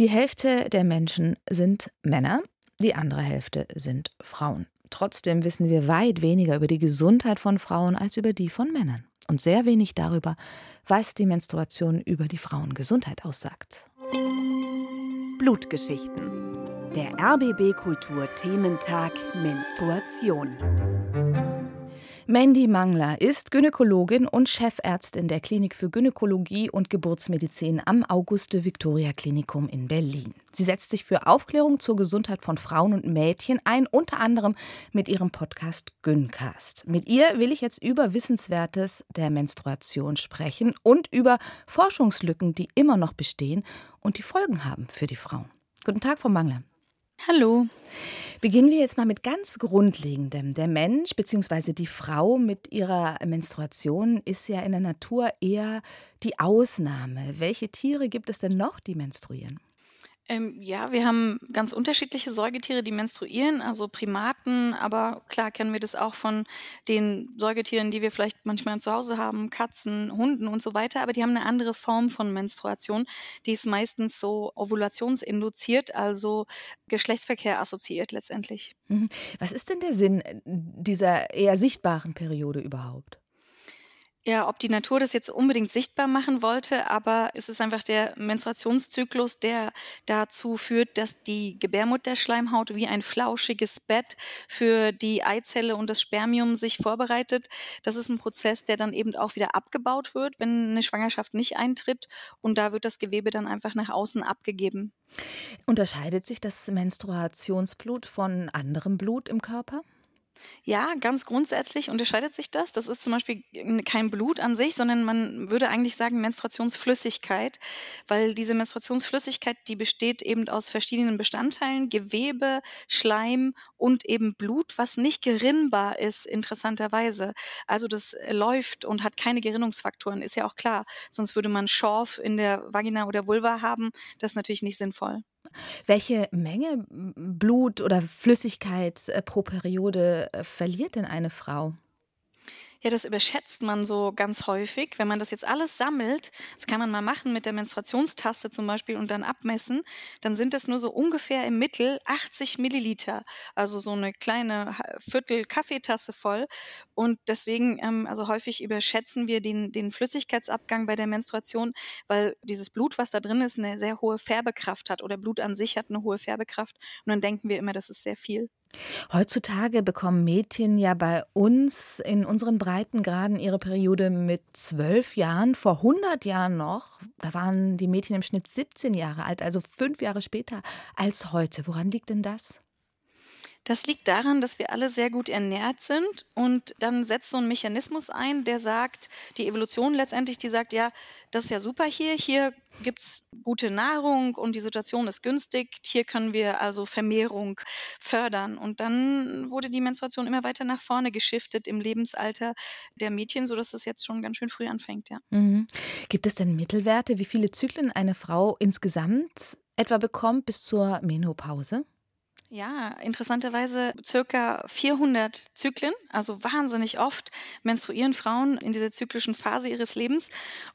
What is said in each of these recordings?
Die Hälfte der Menschen sind Männer, die andere Hälfte sind Frauen. Trotzdem wissen wir weit weniger über die Gesundheit von Frauen als über die von Männern. Und sehr wenig darüber, was die Menstruation über die Frauengesundheit aussagt. Blutgeschichten. Der RBB Kultur Thementag Menstruation. Mandy Mangler ist Gynäkologin und Chefärztin der Klinik für Gynäkologie und Geburtsmedizin am Auguste-Victoria-Klinikum in Berlin. Sie setzt sich für Aufklärung zur Gesundheit von Frauen und Mädchen ein, unter anderem mit ihrem Podcast Gyncast. Mit ihr will ich jetzt über Wissenswertes der Menstruation sprechen und über Forschungslücken, die immer noch bestehen und die Folgen haben für die Frauen. Guten Tag, Frau Mangler. Hallo. Beginnen wir jetzt mal mit ganz Grundlegendem. Der Mensch bzw. die Frau mit ihrer Menstruation ist ja in der Natur eher die Ausnahme. Welche Tiere gibt es denn noch, die menstruieren? Ähm, ja, wir haben ganz unterschiedliche Säugetiere, die menstruieren, also Primaten, aber klar kennen wir das auch von den Säugetieren, die wir vielleicht manchmal zu Hause haben, Katzen, Hunden und so weiter, aber die haben eine andere Form von Menstruation. Die ist meistens so ovulationsinduziert, also Geschlechtsverkehr assoziiert letztendlich. Mhm. Was ist denn der Sinn äh, dieser eher sichtbaren Periode überhaupt? Ja, ob die Natur das jetzt unbedingt sichtbar machen wollte, aber es ist einfach der Menstruationszyklus, der dazu führt, dass die Gebärmutterschleimhaut wie ein flauschiges Bett für die Eizelle und das Spermium sich vorbereitet. Das ist ein Prozess, der dann eben auch wieder abgebaut wird, wenn eine Schwangerschaft nicht eintritt und da wird das Gewebe dann einfach nach außen abgegeben. Unterscheidet sich das Menstruationsblut von anderem Blut im Körper? Ja, ganz grundsätzlich unterscheidet sich das. Das ist zum Beispiel kein Blut an sich, sondern man würde eigentlich sagen Menstruationsflüssigkeit, weil diese Menstruationsflüssigkeit, die besteht eben aus verschiedenen Bestandteilen, Gewebe, Schleim und eben Blut, was nicht gerinnbar ist, interessanterweise. Also das läuft und hat keine Gerinnungsfaktoren, ist ja auch klar. Sonst würde man Schorf in der Vagina oder Vulva haben. Das ist natürlich nicht sinnvoll. Welche Menge Blut oder Flüssigkeit äh, pro Periode äh, verliert denn eine Frau? Ja, das überschätzt man so ganz häufig. Wenn man das jetzt alles sammelt, das kann man mal machen mit der Menstruationstaste zum Beispiel und dann abmessen, dann sind das nur so ungefähr im Mittel 80 Milliliter. Also so eine kleine Viertel Kaffeetasse voll. Und deswegen, ähm, also häufig überschätzen wir den, den Flüssigkeitsabgang bei der Menstruation, weil dieses Blut, was da drin ist, eine sehr hohe Färbekraft hat oder Blut an sich hat eine hohe Färbekraft. Und dann denken wir immer, das ist sehr viel. Heutzutage bekommen Mädchen ja bei uns in unseren Breitengraden ihre Periode mit zwölf Jahren. Vor 100 Jahren noch, da waren die Mädchen im Schnitt 17 Jahre alt, also fünf Jahre später als heute. Woran liegt denn das? Das liegt daran, dass wir alle sehr gut ernährt sind und dann setzt so ein Mechanismus ein, der sagt, die Evolution letztendlich, die sagt, ja, das ist ja super hier, hier gibt es gute Nahrung und die Situation ist günstig, hier können wir also Vermehrung fördern. Und dann wurde die Menstruation immer weiter nach vorne geschiftet im Lebensalter der Mädchen, sodass es jetzt schon ganz schön früh anfängt, ja. Mhm. Gibt es denn Mittelwerte, wie viele Zyklen eine Frau insgesamt etwa bekommt bis zur Menopause? Ja, interessanterweise circa 400 Zyklen, also wahnsinnig oft menstruieren Frauen in dieser zyklischen Phase ihres Lebens.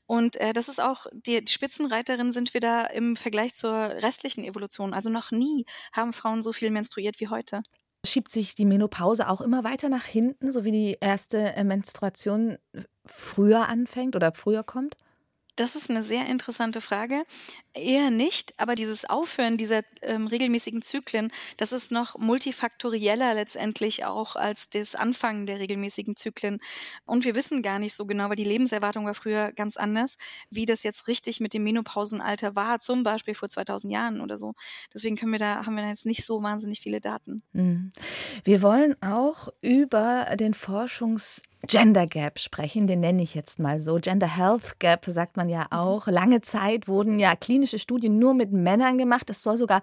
Und äh, das ist auch, die, Spitzenreiterin sind wir da im Vergleich zur restlichen Evolution. Also noch nie haben Frauen so viel menstruiert wie heute. Schiebt sich die Menopause auch immer weiter nach hinten, so wie die erste äh, Menstruation früher anfängt oder früher kommt? Das ist eine sehr interessante Frage. Eher nicht, aber dieses Aufhören dieser ähm, regelmäßigen Zyklen, das ist noch multifaktorieller letztendlich auch als das Anfangen der regelmäßigen Zyklen. Und wir wissen gar nicht so genau, weil die Lebenserwartung war früher ganz anders, wie das jetzt richtig mit dem Menopausenalter war, zum Beispiel vor 2000 Jahren oder so. Deswegen können wir da, haben wir da jetzt nicht so wahnsinnig viele Daten. Mhm. Wir wollen auch über den Forschungs Gender Gap sprechen, den nenne ich jetzt mal so. Gender Health Gap sagt man ja mhm. auch. Lange Zeit wurden ja klinische Studien nur mit Männern gemacht. Es soll sogar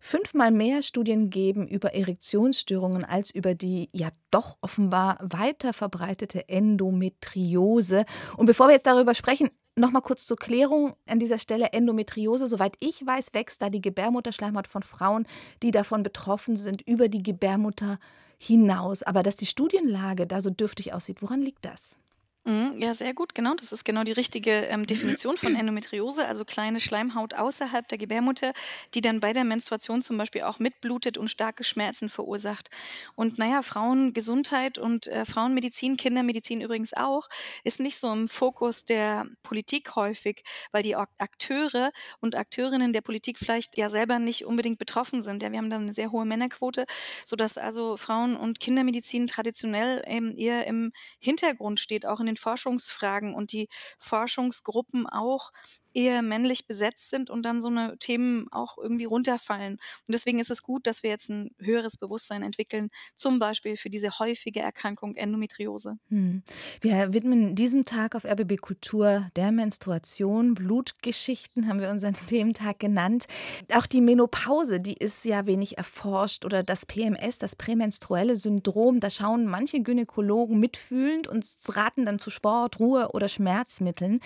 fünfmal mehr Studien geben über Erektionsstörungen als über die ja doch offenbar weiter verbreitete Endometriose. Und bevor wir jetzt darüber sprechen, noch mal kurz zur Klärung an dieser Stelle Endometriose. Soweit ich weiß, wächst da die Gebärmutterschleimhaut von Frauen, die davon betroffen sind, über die Gebärmutter hinaus. Aber dass die Studienlage da so dürftig aussieht, woran liegt das? Mhm, ja, sehr gut, genau. Das ist genau die richtige ähm, Definition von Endometriose, also kleine Schleimhaut außerhalb der Gebärmutter, die dann bei der Menstruation zum Beispiel auch mitblutet und starke Schmerzen verursacht. Und naja, Frauengesundheit und äh, Frauenmedizin, Kindermedizin übrigens auch, ist nicht so im Fokus der Politik häufig, weil die Akteure und Akteurinnen der Politik vielleicht ja selber nicht unbedingt betroffen sind. Ja, wir haben dann eine sehr hohe Männerquote, sodass also Frauen- und Kindermedizin traditionell eben eher im Hintergrund steht, auch in den den Forschungsfragen und die Forschungsgruppen auch eher männlich besetzt sind und dann so eine Themen auch irgendwie runterfallen. Und deswegen ist es gut, dass wir jetzt ein höheres Bewusstsein entwickeln, zum Beispiel für diese häufige Erkrankung Endometriose. Hm. Wir widmen diesem Tag auf RBB Kultur der Menstruation, Blutgeschichten haben wir unseren Thementag genannt. Auch die Menopause, die ist ja wenig erforscht oder das PMS, das prämenstruelle Syndrom, da schauen manche Gynäkologen mitfühlend und raten dann zu Sport, Ruhe oder Schmerzmitteln.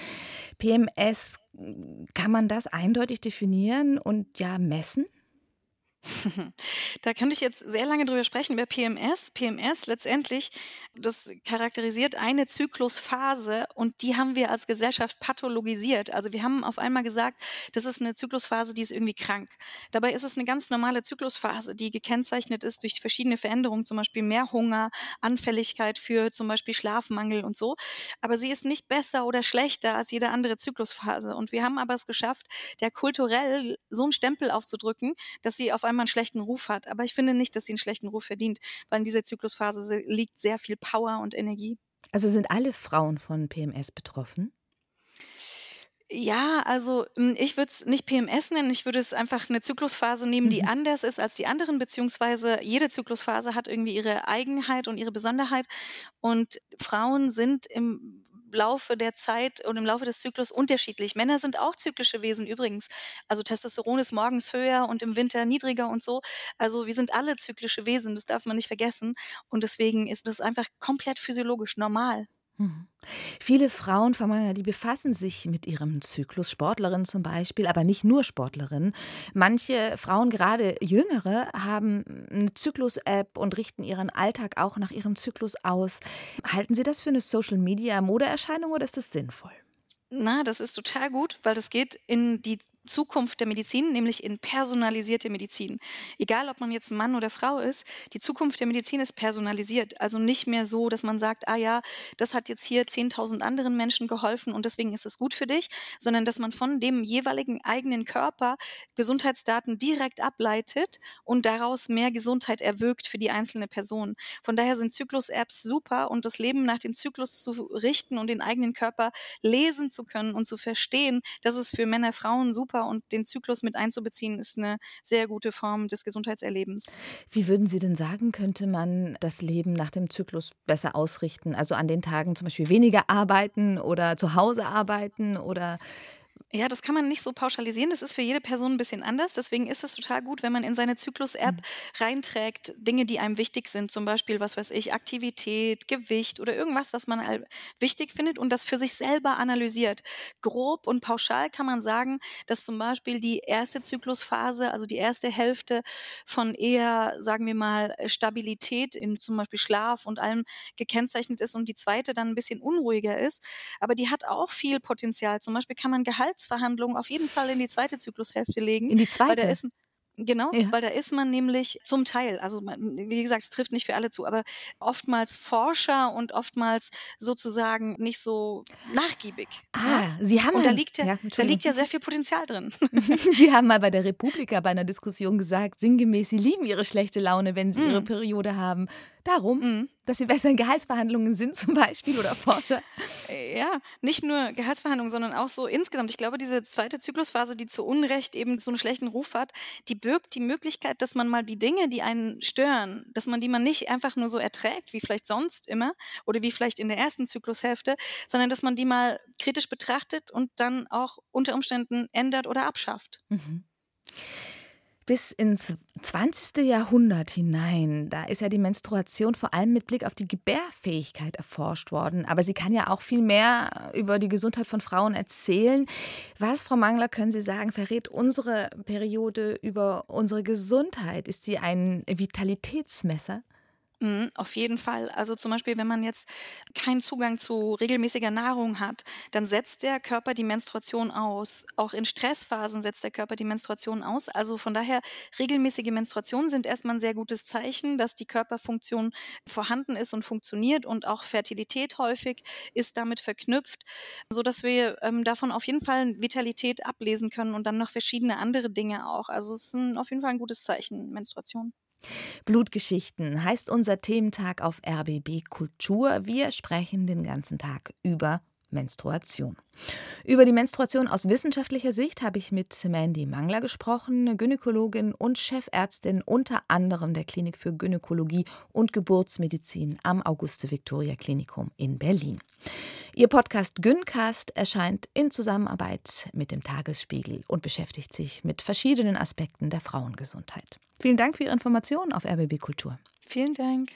PMS kann man das eindeutig definieren und ja messen? Da könnte ich jetzt sehr lange drüber sprechen über PMS. PMS letztendlich, das charakterisiert eine Zyklusphase und die haben wir als Gesellschaft pathologisiert. Also wir haben auf einmal gesagt, das ist eine Zyklusphase, die ist irgendwie krank. Dabei ist es eine ganz normale Zyklusphase, die gekennzeichnet ist durch verschiedene Veränderungen, zum Beispiel mehr Hunger, Anfälligkeit für zum Beispiel Schlafmangel und so. Aber sie ist nicht besser oder schlechter als jede andere Zyklusphase. Und wir haben aber es geschafft, der kulturell so einen Stempel aufzudrücken, dass sie auf einmal einen schlechten Ruf hat. Aber ich finde nicht, dass sie einen schlechten Ruf verdient, weil in dieser Zyklusphase liegt sehr viel Power und Energie. Also sind alle Frauen von PMS betroffen? Ja, also hm, ich würde es nicht PMS nennen, ich würde es einfach eine Zyklusphase nehmen, die mhm. anders ist als die anderen, beziehungsweise jede Zyklusphase hat irgendwie ihre Eigenheit und ihre Besonderheit. Und Frauen sind im Laufe der Zeit und im Laufe des Zyklus unterschiedlich. Männer sind auch zyklische Wesen übrigens. Also Testosteron ist morgens höher und im Winter niedriger und so. Also wir sind alle zyklische Wesen, das darf man nicht vergessen. Und deswegen ist das einfach komplett physiologisch normal. Mhm. Viele Frauen, die befassen sich mit ihrem Zyklus, Sportlerinnen zum Beispiel, aber nicht nur Sportlerinnen. Manche Frauen, gerade jüngere, haben eine Zyklus-App und richten ihren Alltag auch nach ihrem Zyklus aus. Halten Sie das für eine Social-Media-Modeerscheinung oder ist das sinnvoll? Na, das ist total gut, weil das geht in die Zukunft der Medizin, nämlich in personalisierte Medizin. Egal, ob man jetzt Mann oder Frau ist, die Zukunft der Medizin ist personalisiert. Also nicht mehr so, dass man sagt, ah ja, das hat jetzt hier 10.000 anderen Menschen geholfen und deswegen ist es gut für dich, sondern dass man von dem jeweiligen eigenen Körper Gesundheitsdaten direkt ableitet und daraus mehr Gesundheit erwirkt für die einzelne Person. Von daher sind Zyklus-Apps super und das Leben nach dem Zyklus zu richten und den eigenen Körper lesen zu können und zu verstehen, das ist für Männer, Frauen super super und den Zyklus mit einzubeziehen, ist eine sehr gute Form des Gesundheitserlebens. Wie würden Sie denn sagen, könnte man das Leben nach dem Zyklus besser ausrichten? Also an den Tagen zum Beispiel weniger arbeiten oder zu Hause arbeiten oder ja, das kann man nicht so pauschalisieren. Das ist für jede Person ein bisschen anders. Deswegen ist es total gut, wenn man in seine Zyklus-App mhm. reinträgt, Dinge, die einem wichtig sind. Zum Beispiel, was weiß ich, Aktivität, Gewicht oder irgendwas, was man wichtig findet und das für sich selber analysiert. Grob und pauschal kann man sagen, dass zum Beispiel die erste Zyklusphase, also die erste Hälfte von eher, sagen wir mal, Stabilität in zum Beispiel Schlaf und allem gekennzeichnet ist und die zweite dann ein bisschen unruhiger ist. Aber die hat auch viel Potenzial. Zum Beispiel kann man Gehalt Gehaltsverhandlungen auf jeden Fall in die zweite Zyklushälfte legen. In die zweite? Weil ist, Genau, ja. weil da ist man nämlich zum Teil, also wie gesagt, es trifft nicht für alle zu, aber oftmals Forscher und oftmals sozusagen nicht so nachgiebig. Ah, ja? Sie haben und da liegt ja, ja da liegt ja sehr viel Potenzial drin. Sie haben mal bei der Republika bei einer Diskussion gesagt, sinngemäß, Sie lieben Ihre schlechte Laune, wenn Sie mhm. Ihre Periode haben darum, mhm. dass sie besser in Gehaltsverhandlungen sind zum Beispiel oder Forscher? Ja, nicht nur Gehaltsverhandlungen, sondern auch so insgesamt. Ich glaube, diese zweite Zyklusphase, die zu Unrecht eben so einen schlechten Ruf hat, die birgt die Möglichkeit, dass man mal die Dinge, die einen stören, dass man die man nicht einfach nur so erträgt, wie vielleicht sonst immer oder wie vielleicht in der ersten Zyklushälfte, sondern dass man die mal kritisch betrachtet und dann auch unter Umständen ändert oder abschafft. Mhm bis ins 20. Jahrhundert hinein. Da ist ja die Menstruation vor allem mit Blick auf die Gebärfähigkeit erforscht worden. Aber sie kann ja auch viel mehr über die Gesundheit von Frauen erzählen. Was, Frau Mangler, können Sie sagen, verrät unsere Periode über unsere Gesundheit? Ist sie ein Vitalitätsmesser? Mhm, auf jeden Fall. Also zum Beispiel, wenn man jetzt keinen Zugang zu regelmäßiger Nahrung hat, dann setzt der Körper die Menstruation aus. Auch in Stressphasen setzt der Körper die Menstruation aus. Also von daher, regelmäßige Menstruationen sind erstmal ein sehr gutes Zeichen, dass die Körperfunktion vorhanden ist und funktioniert und auch Fertilität häufig ist damit verknüpft, sodass wir ähm, davon auf jeden Fall Vitalität ablesen können und dann noch verschiedene andere Dinge auch. Also es ist ein, auf jeden Fall ein gutes Zeichen, Menstruation. Blutgeschichten heißt unser Thementag auf RBB Kultur. Wir sprechen den ganzen Tag über Menstruation. Über die Menstruation aus wissenschaftlicher Sicht habe ich mit Mandy Mangler gesprochen, Gynäkologin und Chefärztin unter anderem der Klinik für Gynäkologie und Geburtsmedizin am Auguste-Victoria-Klinikum in Berlin. Ihr Podcast Gyncast erscheint in Zusammenarbeit mit dem Tagesspiegel und beschäftigt sich mit verschiedenen Aspekten der Frauengesundheit. Vielen Dank für Ihre Informationen auf RBB Kultur. Vielen Dank.